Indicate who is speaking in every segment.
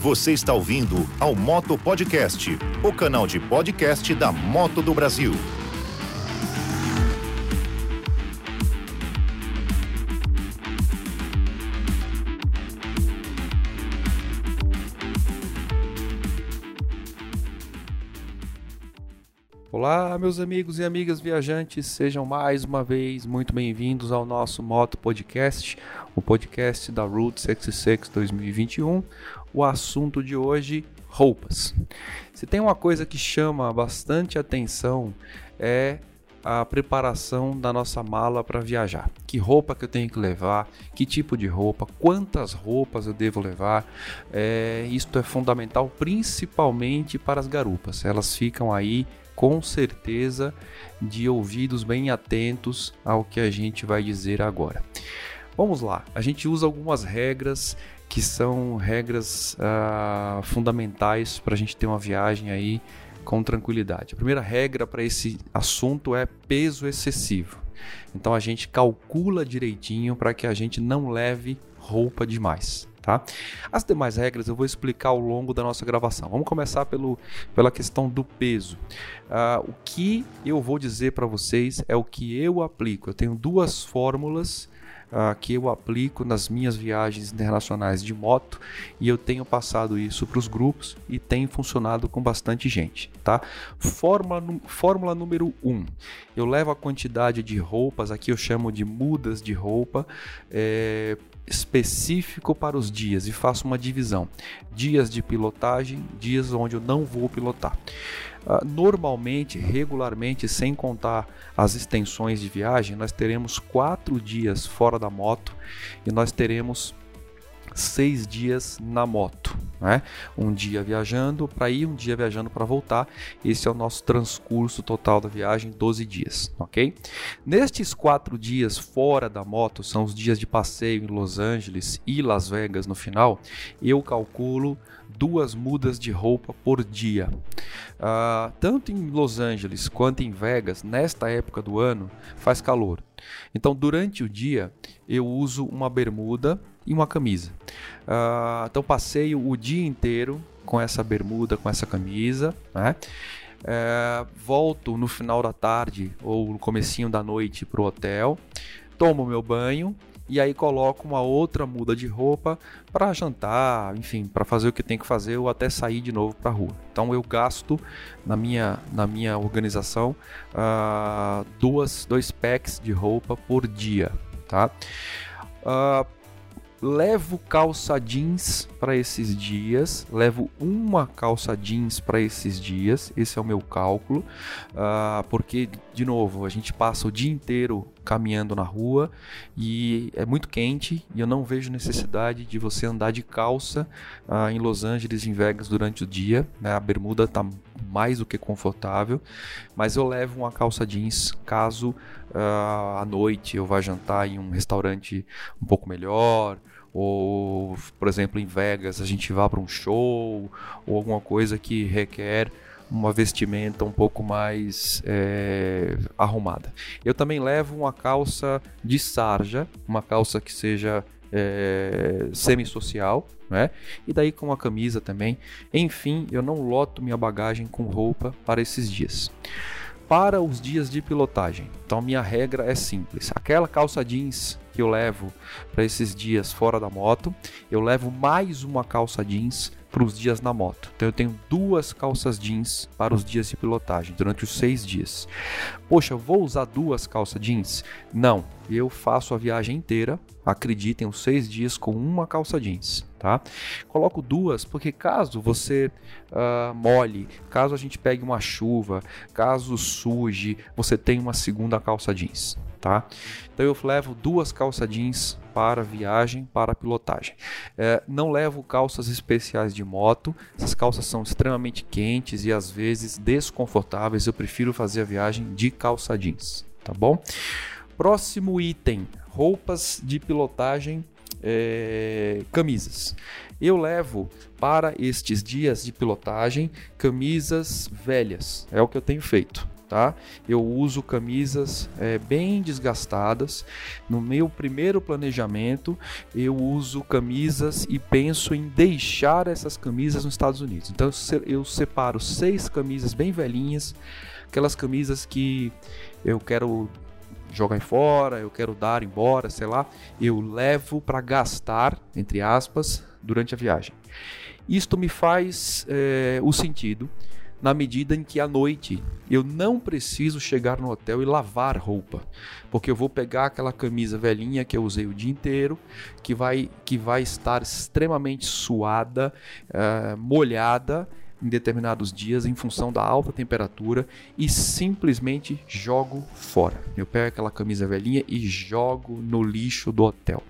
Speaker 1: Você está ouvindo ao Moto Podcast, o canal de podcast da Moto do Brasil.
Speaker 2: Olá, meus amigos e amigas viajantes, sejam mais uma vez muito bem-vindos ao nosso Moto Podcast, o podcast da Route 66 2021. O assunto de hoje, roupas. Se tem uma coisa que chama bastante atenção é a preparação da nossa mala para viajar. Que roupa que eu tenho que levar, que tipo de roupa, quantas roupas eu devo levar. É, isto é fundamental principalmente para as garupas. Elas ficam aí com certeza de ouvidos bem atentos ao que a gente vai dizer agora. Vamos lá, a gente usa algumas regras que são regras uh, fundamentais para a gente ter uma viagem aí com tranquilidade. A primeira regra para esse assunto é peso excessivo. Então a gente calcula direitinho para que a gente não leve roupa demais. Tá? As demais regras eu vou explicar ao longo da nossa gravação. Vamos começar pelo, pela questão do peso. Uh, o que eu vou dizer para vocês é o que eu aplico. Eu tenho duas fórmulas uh, que eu aplico nas minhas viagens internacionais de moto e eu tenho passado isso para os grupos e tem funcionado com bastante gente, tá? Fórmula, fórmula número 1. Um, eu levo a quantidade de roupas, aqui eu chamo de mudas de roupa, é, específico para os dias e faço uma divisão: dias de pilotagem, dias onde eu não vou pilotar. Uh, normalmente, regularmente, sem contar as extensões de viagem, nós teremos quatro dias fora da moto e nós teremos seis dias na moto. Né? Um dia viajando para ir, um dia viajando para voltar. Esse é o nosso transcurso total da viagem, 12 dias, ok? Nestes quatro dias fora da moto, são os dias de passeio em Los Angeles e Las Vegas no final, eu calculo duas mudas de roupa por dia. Uh, tanto em Los Angeles quanto em Vegas, nesta época do ano, faz calor. Então, durante o dia, eu uso uma bermuda e uma camisa. Uh, então, passeio o dia inteiro com essa bermuda, com essa camisa, né? É, volto no final da tarde ou no comecinho da noite para o hotel, tomo meu banho e aí coloco uma outra muda de roupa para jantar, enfim, para fazer o que tem que fazer ou até sair de novo para rua. Então eu gasto na minha, na minha organização uh, duas, dois packs de roupa por dia, tá? Uh, levo calça jeans para esses dias, levo uma calça jeans para esses dias, esse é o meu cálculo, uh, porque, de novo, a gente passa o dia inteiro caminhando na rua e é muito quente e eu não vejo necessidade de você andar de calça uh, em Los Angeles, em Vegas durante o dia, né? a bermuda está mais do que confortável, mas eu levo uma calça jeans caso uh, à noite eu vá jantar em um restaurante um pouco melhor ou por exemplo em Vegas a gente vá para um show ou alguma coisa que requer uma vestimenta um pouco mais é, arrumada. Eu também levo uma calça de sarja, uma calça que seja é, semi-social, né? E daí com a camisa também. Enfim, eu não loto minha bagagem com roupa para esses dias para os dias de pilotagem. Então minha regra é simples. Aquela calça jeans que eu levo para esses dias fora da moto, eu levo mais uma calça jeans para os dias na moto. Então eu tenho duas calças jeans para os dias de pilotagem durante os seis dias. Poxa, vou usar duas calças jeans? Não, eu faço a viagem inteira. Acreditem, os seis dias com uma calça jeans, tá? Coloco duas porque caso você uh, molhe, caso a gente pegue uma chuva, caso suje, você tem uma segunda calça jeans, tá? Então eu levo duas calças jeans para viagem, para pilotagem. É, não levo calças especiais de moto, essas calças são extremamente quentes e às vezes desconfortáveis. Eu prefiro fazer a viagem de calça jeans, tá bom? Próximo item: roupas de pilotagem, é, camisas. Eu levo para estes dias de pilotagem camisas velhas, é o que eu tenho feito. Tá? Eu uso camisas é, bem desgastadas. No meu primeiro planejamento, eu uso camisas e penso em deixar essas camisas nos Estados Unidos. Então eu separo seis camisas bem velhinhas, aquelas camisas que eu quero jogar fora, eu quero dar embora, sei lá, eu levo para gastar, entre aspas, durante a viagem. Isto me faz é, o sentido na medida em que à noite eu não preciso chegar no hotel e lavar roupa, porque eu vou pegar aquela camisa velhinha que eu usei o dia inteiro, que vai, que vai estar extremamente suada, uh, molhada em determinados dias em função da alta temperatura e simplesmente jogo fora. Eu pego aquela camisa velhinha e jogo no lixo do hotel.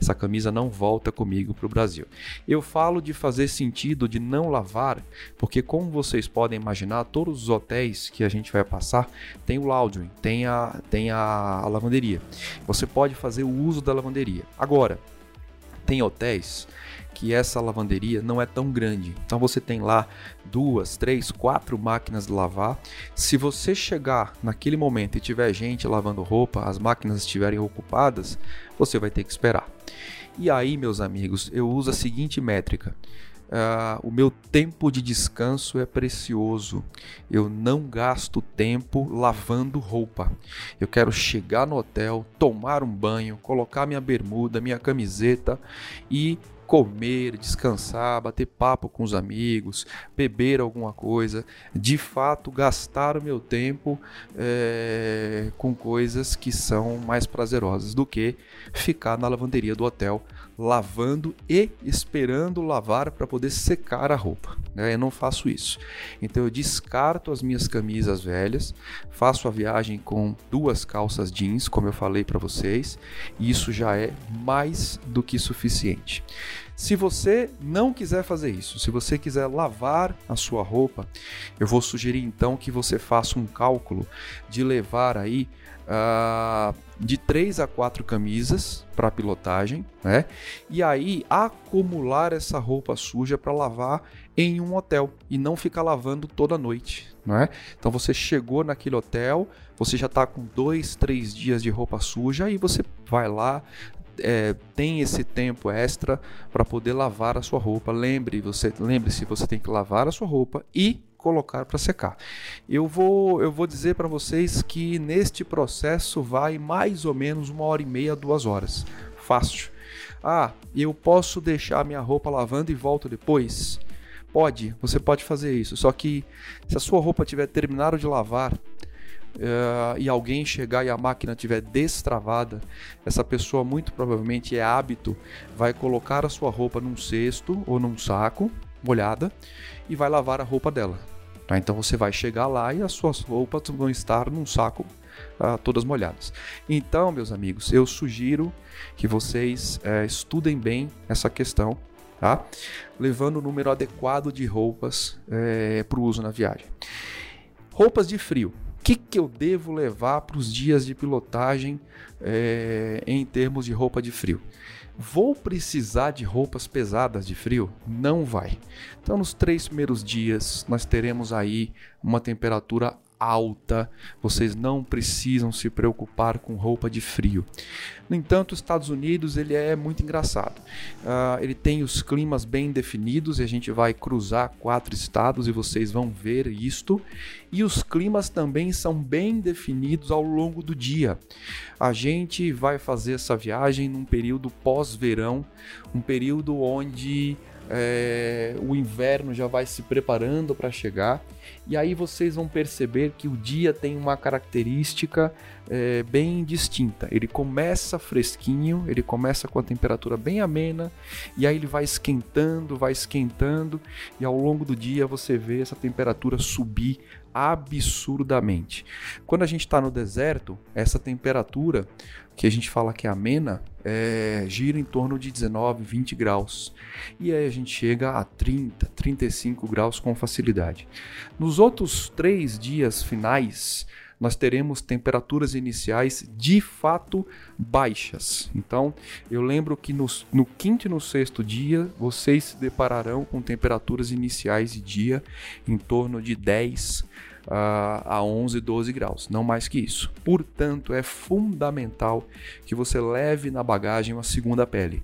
Speaker 2: Essa camisa não volta comigo para o Brasil. Eu falo de fazer sentido de não lavar, porque como vocês podem imaginar, todos os hotéis que a gente vai passar tem o laundry, tem a, tem a, a lavanderia. Você pode fazer o uso da lavanderia. Agora, tem hotéis que essa lavanderia não é tão grande. Então você tem lá duas, três, quatro máquinas de lavar. Se você chegar naquele momento e tiver gente lavando roupa, as máquinas estiverem ocupadas, você vai ter que esperar. E aí, meus amigos, eu uso a seguinte métrica. Uh, o meu tempo de descanso é precioso. Eu não gasto tempo lavando roupa. Eu quero chegar no hotel, tomar um banho, colocar minha bermuda, minha camiseta e comer, descansar, bater papo com os amigos, beber alguma coisa, de fato gastar o meu tempo é, com coisas que são mais prazerosas do que ficar na lavanderia do hotel lavando e esperando lavar para poder secar a roupa. Né? Eu não faço isso. Então eu descarto as minhas camisas velhas, faço a viagem com duas calças jeans, como eu falei para vocês, e isso já é mais do que suficiente. Se você não quiser fazer isso, se você quiser lavar a sua roupa, eu vou sugerir então que você faça um cálculo de levar aí uh, de 3 a 4 camisas para pilotagem, né? E aí acumular essa roupa suja para lavar em um hotel e não ficar lavando toda noite, né? Então você chegou naquele hotel, você já está com dois, três dias de roupa suja e você vai lá, é, tem esse tempo extra para poder lavar a sua roupa. Lembre, você lembre-se, você tem que lavar a sua roupa e colocar para secar. Eu vou, eu vou dizer para vocês que neste processo vai mais ou menos uma hora e meia, duas horas. Fácil. Ah, eu posso deixar minha roupa lavando e volto depois? Pode, você pode fazer isso. Só que se a sua roupa tiver terminado de lavar, uh, e alguém chegar e a máquina estiver destravada, essa pessoa muito provavelmente é hábito, vai colocar a sua roupa num cesto ou num saco molhada e vai lavar a roupa dela. Tá? Então você vai chegar lá e as suas roupas vão estar num saco uh, todas molhadas. Então, meus amigos, eu sugiro que vocês uh, estudem bem essa questão, tá? levando o número adequado de roupas uh, para o uso na viagem. Roupas de frio que, que eu devo levar para os dias de pilotagem é, em termos de roupa de frio? Vou precisar de roupas pesadas de frio? Não vai. Então, nos três primeiros dias, nós teremos aí uma temperatura alta, vocês não precisam se preocupar com roupa de frio. No entanto, os Estados Unidos ele é muito engraçado. Uh, ele tem os climas bem definidos e a gente vai cruzar quatro estados e vocês vão ver isto. E os climas também são bem definidos ao longo do dia. A gente vai fazer essa viagem num período pós-verão, um período onde é, o inverno já vai se preparando para chegar e aí vocês vão perceber que o dia tem uma característica é, bem distinta. Ele começa fresquinho, ele começa com a temperatura bem amena, e aí ele vai esquentando, vai esquentando, e ao longo do dia você vê essa temperatura subir absurdamente. Quando a gente está no deserto, essa temperatura que a gente fala que é amena, é, gira em torno de 19, 20 graus. E aí a gente chega a 30, 35 graus com facilidade. Nos outros três dias finais, nós teremos temperaturas iniciais de fato baixas. Então, eu lembro que no, no, quinto e no sexto dia vocês se depararão com temperaturas iniciais de dia em torno de 10 uh, a 11, 12 graus, não mais que isso. Portanto, é fundamental que você leve na bagagem uma segunda pele.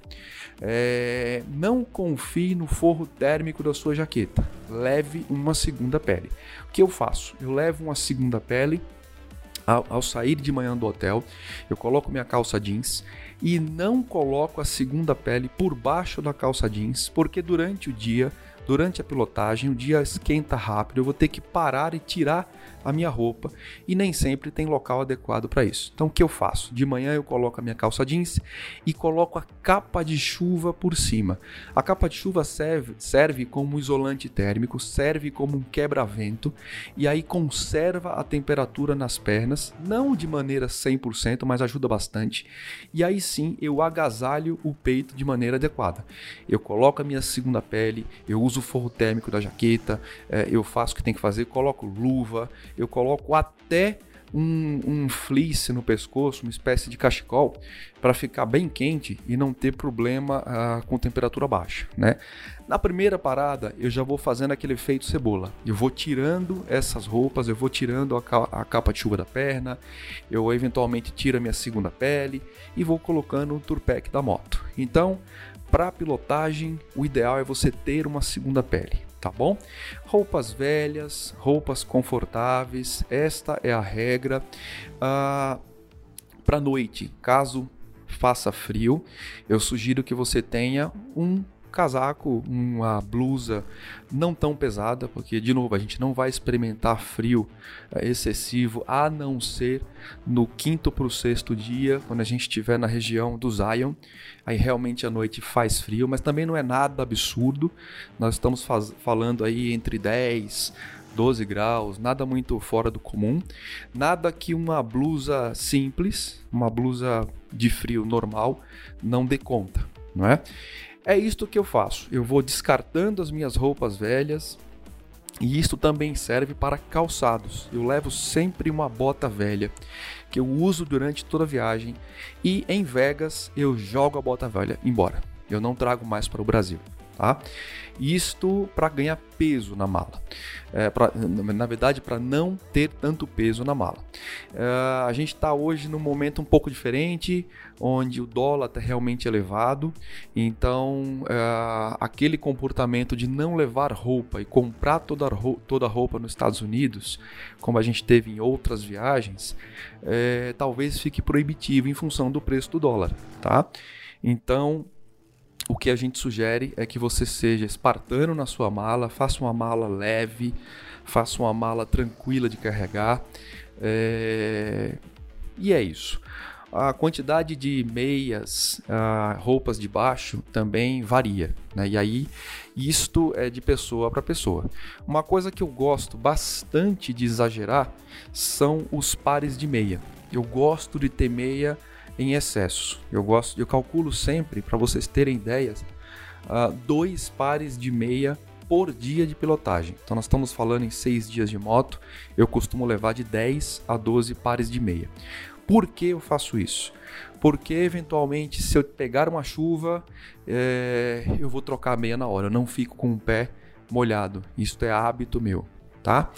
Speaker 2: É, não confie no forro térmico da sua jaqueta. Leve uma segunda pele. O que eu faço? Eu levo uma segunda pele ao, ao, sair de manhã do hotel, eu coloco minha calça jeans e não coloco a segunda pele por baixo da calça jeans, porque durante o dia Durante a pilotagem, o dia esquenta rápido, eu vou ter que parar e tirar a minha roupa e nem sempre tem local adequado para isso. Então o que eu faço? De manhã eu coloco a minha calça jeans e coloco a capa de chuva por cima. A capa de chuva serve, serve como isolante térmico, serve como um quebra-vento e aí conserva a temperatura nas pernas, não de maneira 100%, mas ajuda bastante. E aí sim eu agasalho o peito de maneira adequada. Eu coloco a minha segunda pele, eu uso o forro térmico da jaqueta, é, eu faço o que tem que fazer, coloco luva, eu coloco até um, um fleece no pescoço, uma espécie de cachecol, para ficar bem quente e não ter problema ah, com temperatura baixa, né? Na primeira parada, eu já vou fazendo aquele efeito cebola. Eu vou tirando essas roupas, eu vou tirando a, a capa de chuva da perna, eu eventualmente tiro a minha segunda pele e vou colocando o turpack da moto. Então, para pilotagem, o ideal é você ter uma segunda pele, tá bom? Roupas velhas, roupas confortáveis, esta é a regra. Ah, para noite, caso faça frio, eu sugiro que você tenha um casaco, uma blusa não tão pesada, porque de novo a gente não vai experimentar frio é, excessivo a não ser no quinto para o sexto dia, quando a gente estiver na região do Zion. Aí realmente a noite faz frio, mas também não é nada absurdo. Nós estamos faz, falando aí entre 10 12 graus, nada muito fora do comum, nada que uma blusa simples, uma blusa de frio normal não dê conta, não é? É isto que eu faço. Eu vou descartando as minhas roupas velhas, e isto também serve para calçados. Eu levo sempre uma bota velha que eu uso durante toda a viagem e em Vegas eu jogo a bota velha embora. Eu não trago mais para o Brasil, tá? Isto para ganhar peso na mala. É, pra, na verdade, para não ter tanto peso na mala. É, a gente está hoje num momento um pouco diferente, onde o dólar está realmente elevado. Então, é, aquele comportamento de não levar roupa e comprar toda a, roupa, toda roupa nos Estados Unidos, como a gente teve em outras viagens, é, talvez fique proibitivo em função do preço do dólar. Tá? Então, o que a gente sugere é que você seja espartano na sua mala, faça uma mala leve, faça uma mala tranquila de carregar. É... E é isso. A quantidade de meias, uh, roupas de baixo também varia. Né? E aí, isto é de pessoa para pessoa. Uma coisa que eu gosto bastante de exagerar são os pares de meia. Eu gosto de ter meia em excesso. Eu gosto, eu calculo sempre, para vocês terem ideias, uh, dois pares de meia por dia de pilotagem. Então nós estamos falando em seis dias de moto, eu costumo levar de 10 a 12 pares de meia. Por que eu faço isso? Porque eventualmente, se eu pegar uma chuva, é, eu vou trocar a meia na hora, eu não fico com o pé molhado. Isso é hábito meu, tá?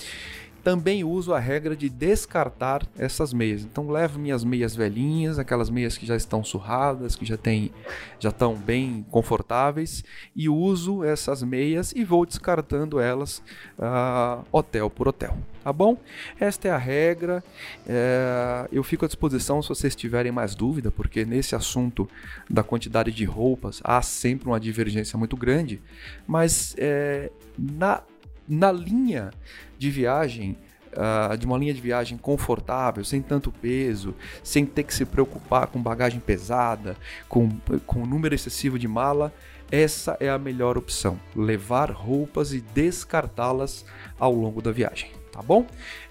Speaker 2: Também uso a regra de descartar essas meias. Então levo minhas meias velhinhas, aquelas meias que já estão surradas, que já tem, já estão bem confortáveis, e uso essas meias e vou descartando elas uh, hotel por hotel. Tá bom? Esta é a regra. É, eu fico à disposição se vocês tiverem mais dúvida, porque nesse assunto da quantidade de roupas há sempre uma divergência muito grande, mas é, na na linha de viagem, uh, de uma linha de viagem confortável, sem tanto peso, sem ter que se preocupar com bagagem pesada, com, com número excessivo de mala, essa é a melhor opção. Levar roupas e descartá-las ao longo da viagem. Tá bom?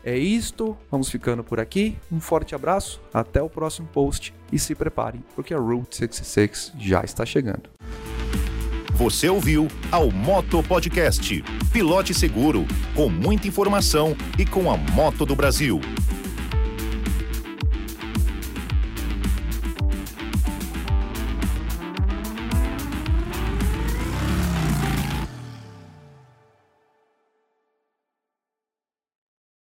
Speaker 2: É isto, vamos ficando por aqui. Um forte abraço, até o próximo post e se preparem, porque a Route 66 já está chegando.
Speaker 1: Você ouviu ao Moto Podcast. Pilote seguro, com muita informação e com a moto do Brasil.